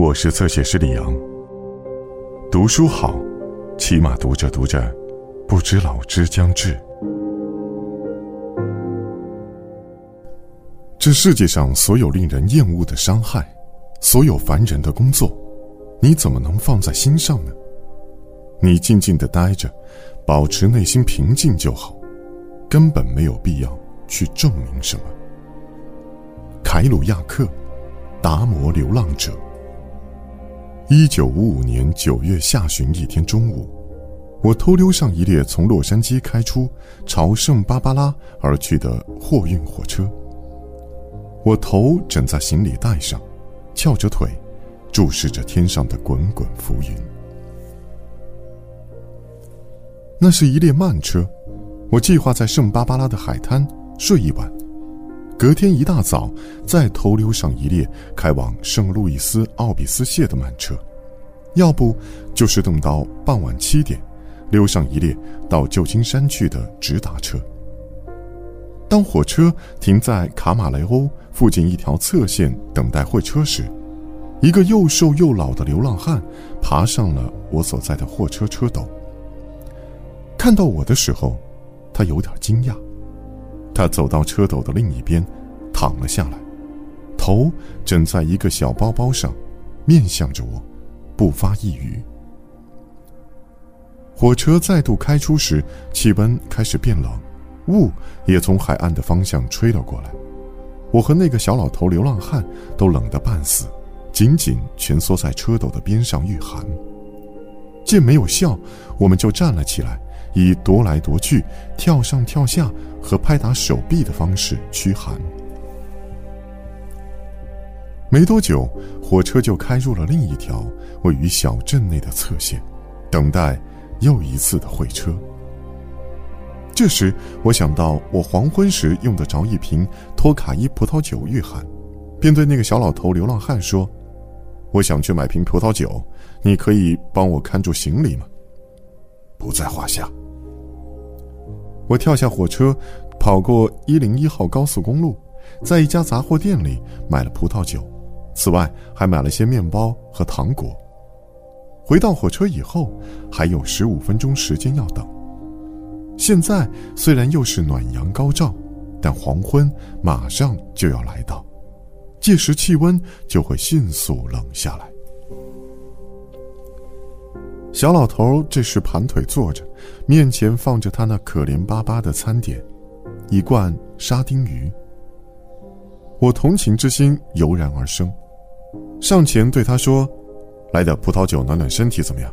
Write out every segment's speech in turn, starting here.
我是侧写师李阳。读书好，起码读着读着，不知老之将至。这世界上所有令人厌恶的伤害，所有烦人的工作，你怎么能放在心上呢？你静静的待着，保持内心平静就好，根本没有必要去证明什么。凯鲁亚克，达摩流浪者。一九五五年九月下旬一天中午，我偷溜上一列从洛杉矶开出朝圣巴巴拉而去的货运火车。我头枕在行李袋上，翘着腿，注视着天上的滚滚浮云。那是一列慢车，我计划在圣巴巴拉的海滩睡一晚，隔天一大早再偷溜上一列开往圣路易斯奥比斯谢的慢车，要不就是等到傍晚七点，溜上一列到旧金山去的直达车。当火车停在卡马雷欧附近一条侧线等待会车时，一个又瘦又老的流浪汉爬上了我所在的货车车斗。看到我的时候，他有点惊讶。他走到车斗的另一边，躺了下来，头枕在一个小包包上，面向着我，不发一语。火车再度开出时，气温开始变冷，雾也从海岸的方向吹了过来。我和那个小老头流浪汉都冷得半死，紧紧蜷缩在车斗的边上御寒。见没有笑，我们就站了起来。以踱来踱去、跳上跳下和拍打手臂的方式驱寒。没多久，火车就开入了另一条位于小镇内的侧线，等待又一次的会车。这时，我想到我黄昏时用得着一瓶托卡伊葡萄酒御寒，便对那个小老头流浪汉说：“我想去买瓶葡萄酒，你可以帮我看住行李吗？”不在话下。我跳下火车，跑过一零一号高速公路，在一家杂货店里买了葡萄酒，此外还买了些面包和糖果。回到火车以后，还有十五分钟时间要等。现在虽然又是暖阳高照，但黄昏马上就要来到，届时气温就会迅速冷下来。小老头这时盘腿坐着，面前放着他那可怜巴巴的餐点，一罐沙丁鱼。我同情之心油然而生，上前对他说：“来点葡萄酒暖暖身体怎么样？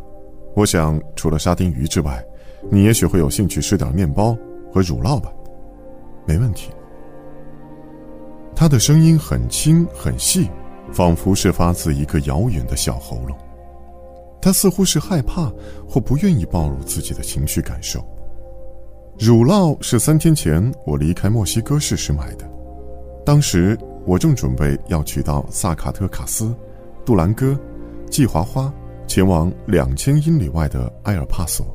我想除了沙丁鱼之外，你也许会有兴趣吃点面包和乳酪吧？没问题。”他的声音很轻很细，仿佛是发自一个遥远的小喉咙。他似乎是害怕或不愿意暴露自己的情绪感受。乳酪是三天前我离开墨西哥市时买的，当时我正准备要取到萨卡特卡斯、杜兰戈、季华花，前往两千英里外的埃尔帕索。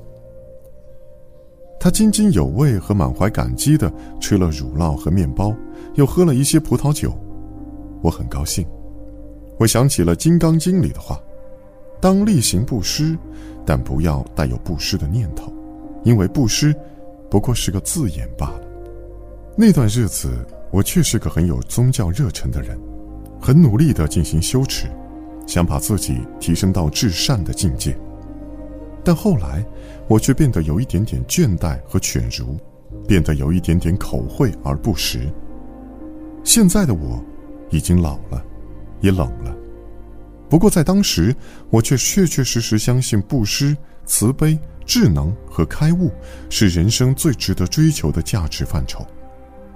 他津津有味和满怀感激地吃了乳酪和面包，又喝了一些葡萄酒。我很高兴，我想起了《金刚经》里的话。当例行布施，但不要带有布施的念头，因为布施不过是个字眼罢了。那段日子，我确是个很有宗教热忱的人，很努力地进行修持，想把自己提升到至善的境界。但后来，我却变得有一点点倦怠和犬儒，变得有一点点口惠而不实。现在的我，已经老了，也冷了。不过在当时，我却确确实实相信布施、慈悲、智能和开悟是人生最值得追求的价值范畴，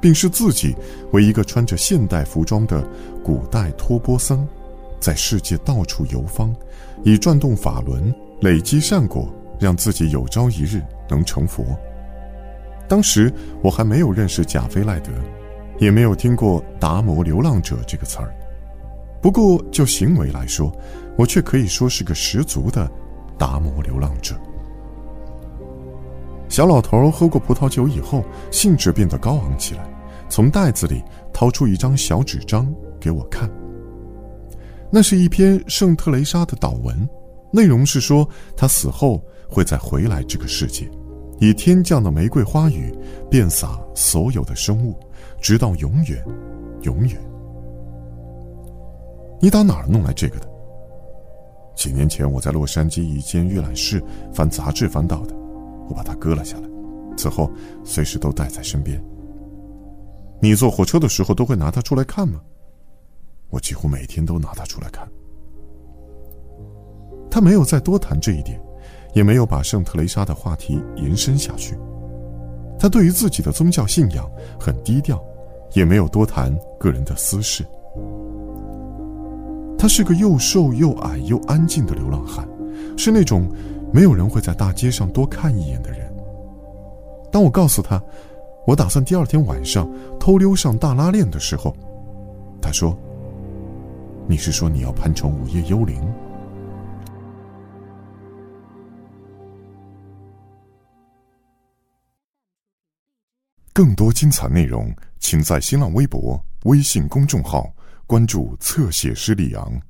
并视自己为一个穿着现代服装的古代托钵僧，在世界到处游方，以转动法轮累积善果，让自己有朝一日能成佛。当时我还没有认识贾菲赖德，也没有听过“达摩流浪者”这个词儿。不过，就行为来说，我却可以说是个十足的达摩流浪者。小老头喝过葡萄酒以后，兴致变得高昂起来，从袋子里掏出一张小纸张给我看。那是一篇圣特雷莎的祷文，内容是说他死后会再回来这个世界，以天降的玫瑰花语遍洒所有的生物，直到永远，永远。你打哪儿弄来这个的？几年前我在洛杉矶一间阅览室翻杂志翻到的，我把它割了下来，此后随时都带在身边。你坐火车的时候都会拿它出来看吗？我几乎每天都拿它出来看。他没有再多谈这一点，也没有把圣特雷莎的话题延伸下去。他对于自己的宗教信仰很低调，也没有多谈个人的私事。他是个又瘦又矮又安静的流浪汉，是那种没有人会在大街上多看一眼的人。当我告诉他，我打算第二天晚上偷溜上大拉链的时候，他说：“你是说你要攀成午夜幽灵？”更多精彩内容，请在新浪微博、微信公众号。关注侧写师李昂。